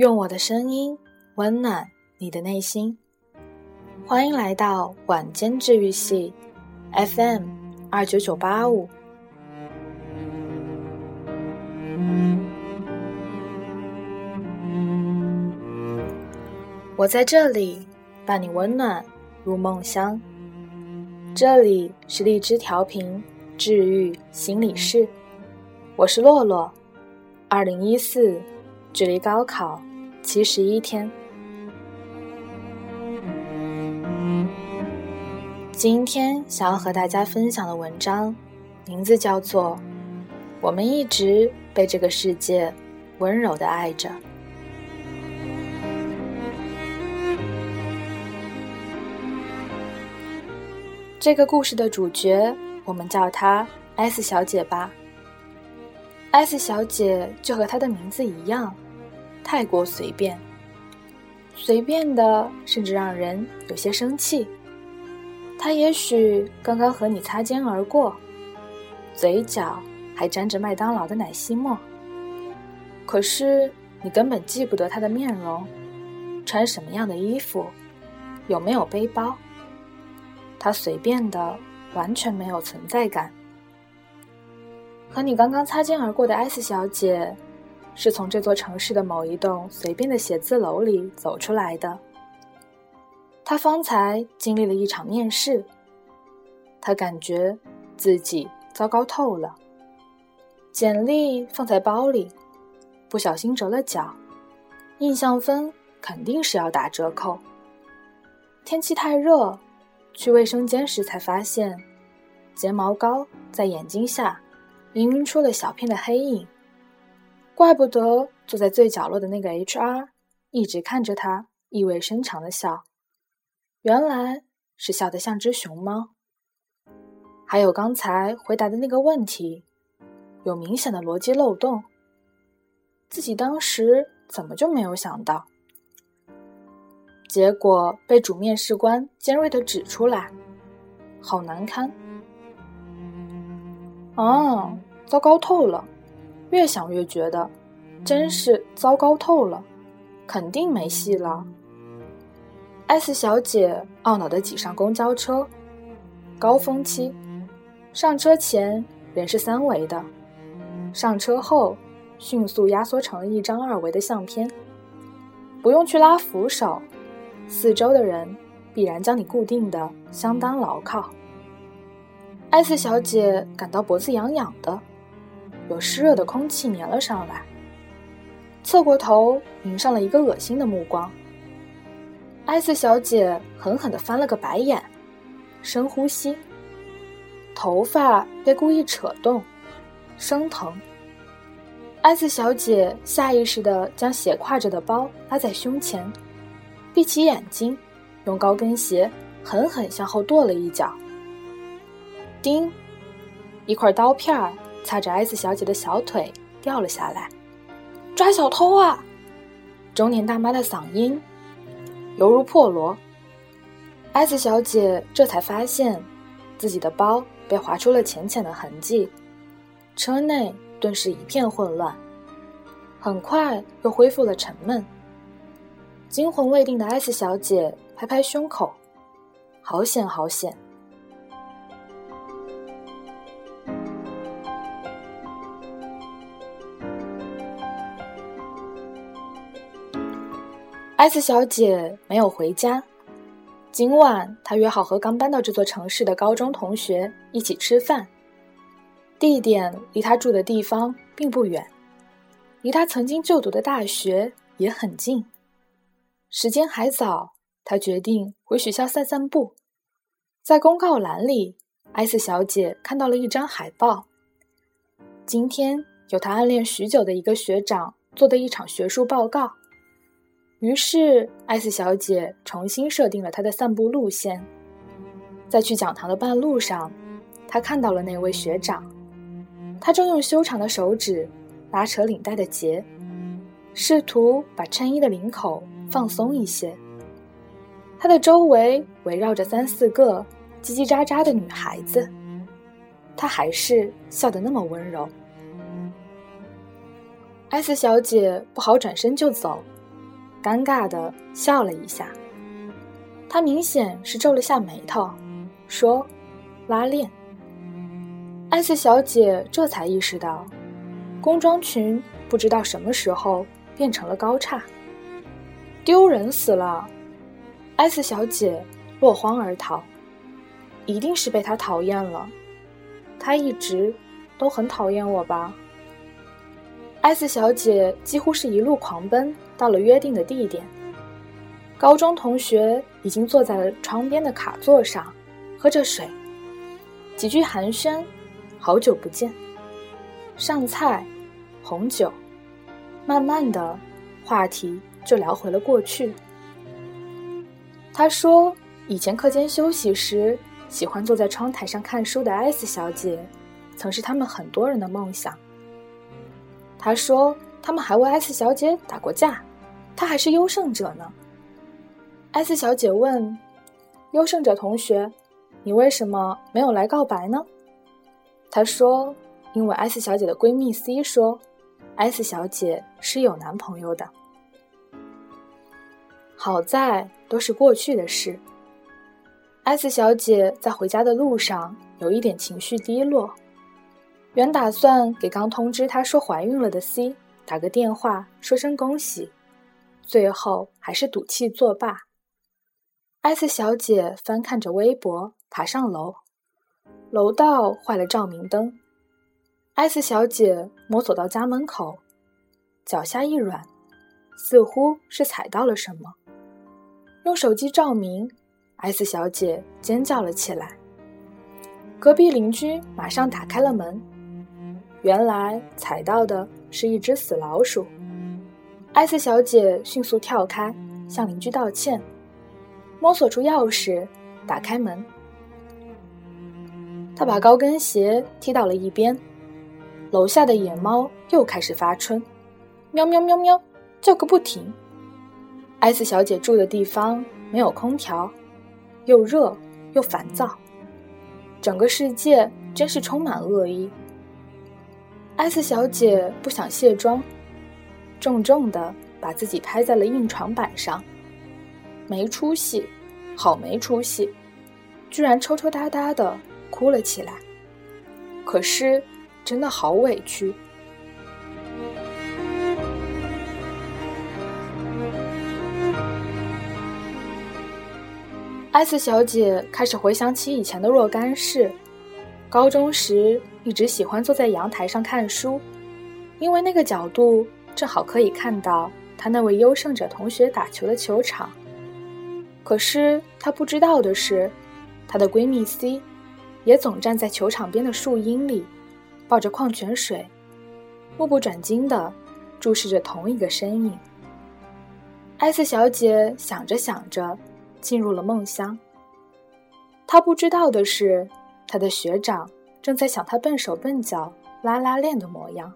用我的声音温暖你的内心，欢迎来到晚间治愈系 FM 二九九八五。我在这里伴你温暖入梦乡。这里是荔枝调频治愈心理室，我是洛洛。二零一四，距离高考七十一天。今天想要和大家分享的文章，名字叫做《我们一直被这个世界温柔的爱着》。这个故事的主角，我们叫她 S 小姐吧。S 小姐就和她的名字一样，太过随便，随便的甚至让人有些生气。他也许刚刚和你擦肩而过，嘴角还沾着麦当劳的奶昔沫，可是你根本记不得他的面容，穿什么样的衣服，有没有背包。他随便的，完全没有存在感。和你刚刚擦肩而过的 S 小姐，是从这座城市的某一栋随便的写字楼里走出来的。他方才经历了一场面试，他感觉自己糟糕透了。简历放在包里，不小心折了角，印象分肯定是要打折扣。天气太热，去卫生间时才发现，睫毛膏在眼睛下。氤氲出了小片的黑影，怪不得坐在最角落的那个 HR 一直看着他，意味深长的笑，原来是笑得像只熊猫。还有刚才回答的那个问题，有明显的逻辑漏洞，自己当时怎么就没有想到？结果被主面试官尖锐的指出来，好难堪。哦，糟糕透了！越想越觉得，真是糟糕透了，肯定没戏了。S 小姐懊恼的挤上公交车，高峰期，上车前人是三维的，上车后迅速压缩成了一张二维的相片，不用去拉扶手，四周的人必然将你固定的相当牢靠。S 小姐感到脖子痒痒的，有湿热的空气粘了上来，侧过头迎上了一个恶心的目光。艾斯小姐狠狠地翻了个白眼，深呼吸，头发被故意扯动，生疼。艾斯小姐下意识地将斜挎着的包拉在胸前，闭起眼睛，用高跟鞋狠狠向后跺了一脚。叮！一块刀片擦着 S 小姐的小腿掉了下来。抓小偷啊！中年大妈的嗓音犹如破锣。S 小姐这才发现自己的包被划出了浅浅的痕迹，车内顿时一片混乱，很快又恢复了沉闷。惊魂未定的 S 小姐拍拍胸口，好险，好险艾斯小姐没有回家，今晚她约好和刚搬到这座城市的高中同学一起吃饭。地点离她住的地方并不远，离她曾经就读的大学也很近。时间还早，她决定回学校散散步。在公告栏里艾斯小姐看到了一张海报，今天有她暗恋许久的一个学长做的一场学术报告。于是，S 小姐重新设定了她的散步路线。在去讲堂的半路上，她看到了那位学长，他正用修长的手指拉扯领带的结，试图把衬衣的领口放松一些。他的周围围绕着三四个叽叽喳喳的女孩子，他还是笑得那么温柔。S 小姐不好转身就走。尴尬的笑了一下。他明显是皱了下眉头，说：“拉链。”艾斯小姐这才意识到，工装裙不知道什么时候变成了高叉，丢人死了！艾斯小姐落荒而逃，一定是被他讨厌了。他一直都很讨厌我吧？艾斯小姐几乎是一路狂奔到了约定的地点。高中同学已经坐在了窗边的卡座上，喝着水，几句寒暄，好久不见。上菜，红酒，慢慢的，话题就聊回了过去。他说，以前课间休息时，喜欢坐在窗台上看书的艾斯小姐，曾是他们很多人的梦想。他说，他们还为艾斯小姐打过架，她还是优胜者呢。艾斯小姐问：“优胜者同学，你为什么没有来告白呢？”她说：“因为艾斯小姐的闺蜜 C 说，艾斯小姐是有男朋友的。好在都是过去的事。”艾斯小姐在回家的路上有一点情绪低落，原打算给刚通知她说怀孕了的 C 打个电话说声恭喜，最后还是赌气作罢。艾斯小姐翻看着微博，爬上楼。楼道坏了照明灯。艾斯小姐摸索到家门口，脚下一软，似乎是踩到了什么。用手机照明，艾斯小姐尖叫了起来。隔壁邻居马上打开了门，原来踩到的是一只死老鼠。艾斯小姐迅速跳开，向邻居道歉。摸索出钥匙，打开门。他把高跟鞋踢到了一边。楼下的野猫又开始发春，喵喵喵喵，叫个不停。艾斯小姐住的地方没有空调，又热又烦躁，整个世界真是充满恶意。艾斯小姐不想卸妆，重重的把自己拍在了硬床板上。没出息，好没出息，居然抽抽搭搭的哭了起来。可是，真的好委屈。艾斯小姐开始回想起以前的若干事。高中时一直喜欢坐在阳台上看书，因为那个角度正好可以看到她那位优胜者同学打球的球场。可是她不知道的是，她的闺蜜 C，也总站在球场边的树荫里，抱着矿泉水，目不转睛地注视着同一个身影。艾斯小姐想着想着，进入了梦乡。她不知道的是，他的学长正在想他笨手笨脚拉拉链的模样。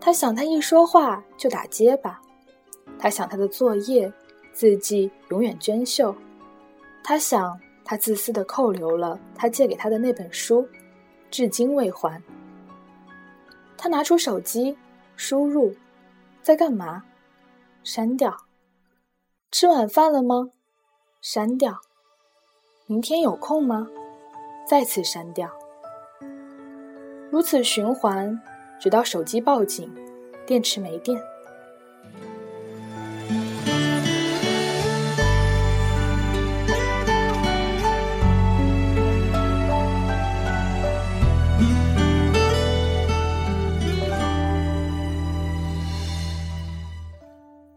他想，他一说话就打结巴。他想，他的作业。字迹永远娟秀，他想，他自私的扣留了他借给他的那本书，至今未还。他拿出手机，输入，在干嘛？删掉。吃晚饭了吗？删掉。明天有空吗？再次删掉。如此循环，直到手机报警，电池没电。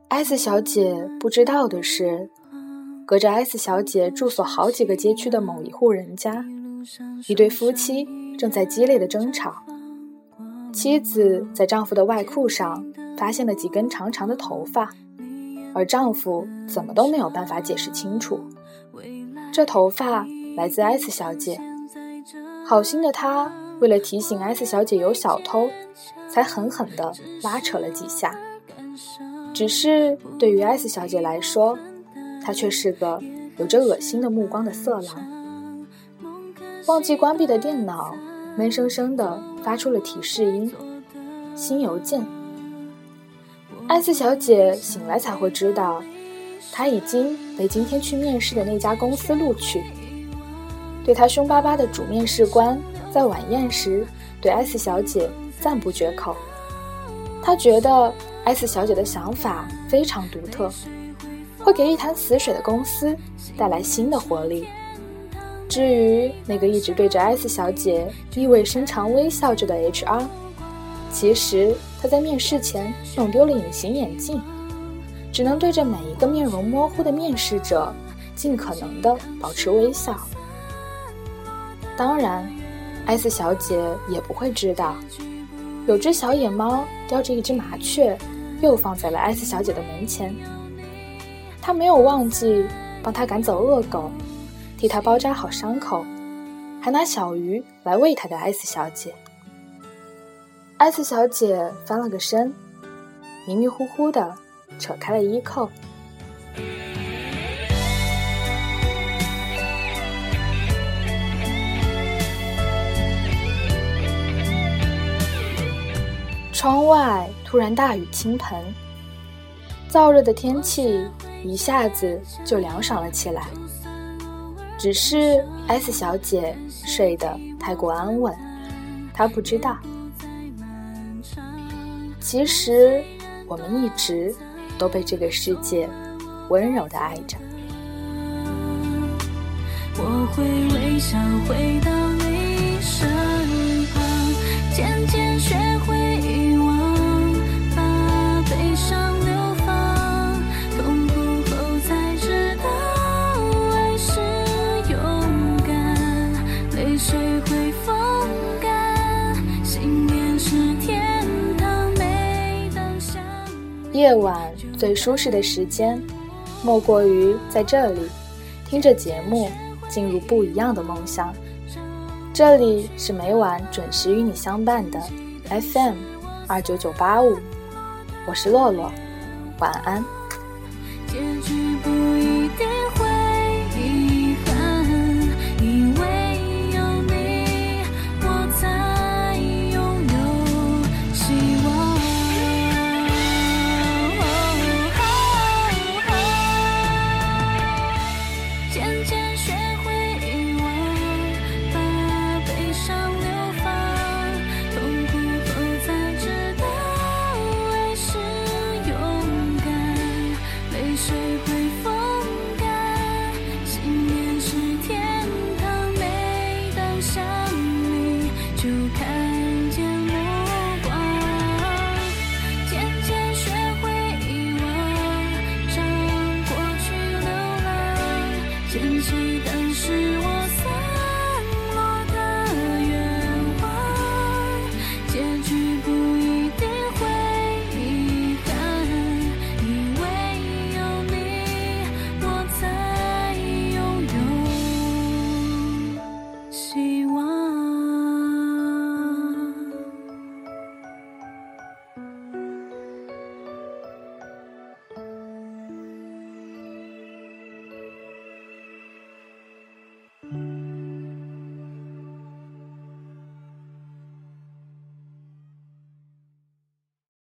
艾斯小姐不知道的是，隔着艾斯小姐住所好几个街区的某一户人家，一对夫妻正在激烈的争吵。妻子在丈夫的外裤上发现了几根长长的头发，而丈夫怎么都没有办法解释清楚，这头发来自艾斯小姐。好心的他为了提醒艾斯小姐有小偷，才狠狠地拉扯了几下。只是对于艾斯小姐来说，她却是个有着恶心的目光的色狼。忘记关闭的电脑闷生生的发出了提示音：新邮件。艾斯小姐醒来才会知道，她已经被今天去面试的那家公司录取。对她凶巴巴的主面试官在晚宴时对艾斯小姐赞不绝口，他觉得艾斯小姐的想法非常独特，会给一潭死水的公司带来新的活力。至于那个一直对着艾斯小姐意味深长微笑着的 HR，其实他在面试前弄丢了隐形眼镜，只能对着每一个面容模糊的面试者尽可能的保持微笑。当然，艾斯小姐也不会知道，有只小野猫叼着一只麻雀，又放在了艾斯小姐的门前。她没有忘记帮她赶走恶狗。替他包扎好伤口，还拿小鱼来喂他的艾斯小姐。艾斯小姐翻了个身，迷迷糊糊的扯开了衣扣。窗外突然大雨倾盆，燥热的天气一下子就凉爽了起来。只是 S 小姐睡得太过安稳，她不知道，其实我们一直都被这个世界温柔的爱着。我会微笑回到夜晚最舒适的时间，莫过于在这里，听着节目，进入不一样的梦乡。这里是每晚准时与你相伴的 FM 二九九八五，我是洛洛，晚安。结局不一定会。